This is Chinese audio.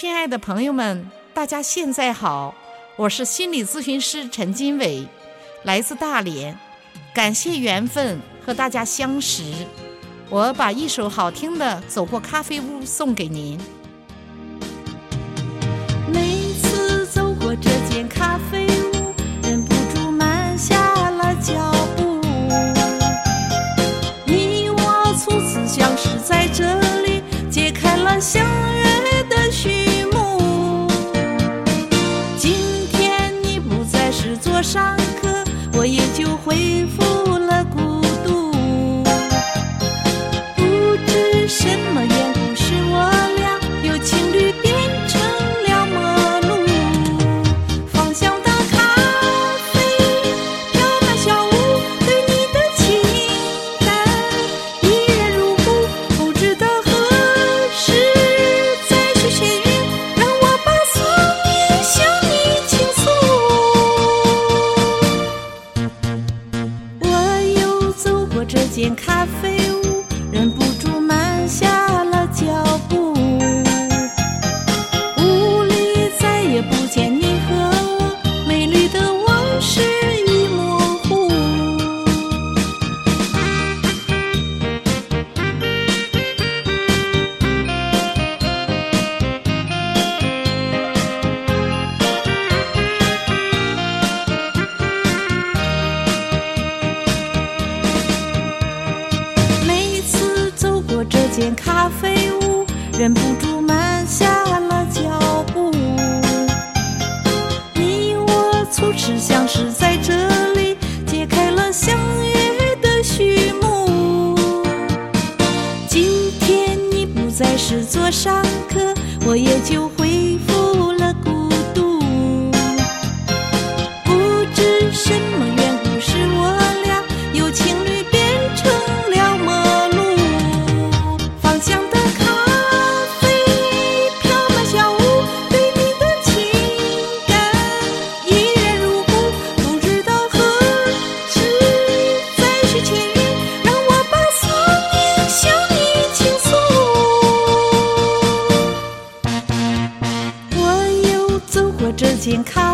亲爱的朋友们，大家现在好，我是心理咨询师陈金伟，来自大连，感谢缘分和大家相识。我把一首好听的《走过咖啡屋》送给您。上这间咖啡屋，忍不间咖啡屋，忍不住慢下了脚步。你我初次相识在这里，揭开了相约的序幕。今天你不再是座上客，我也就回之间看。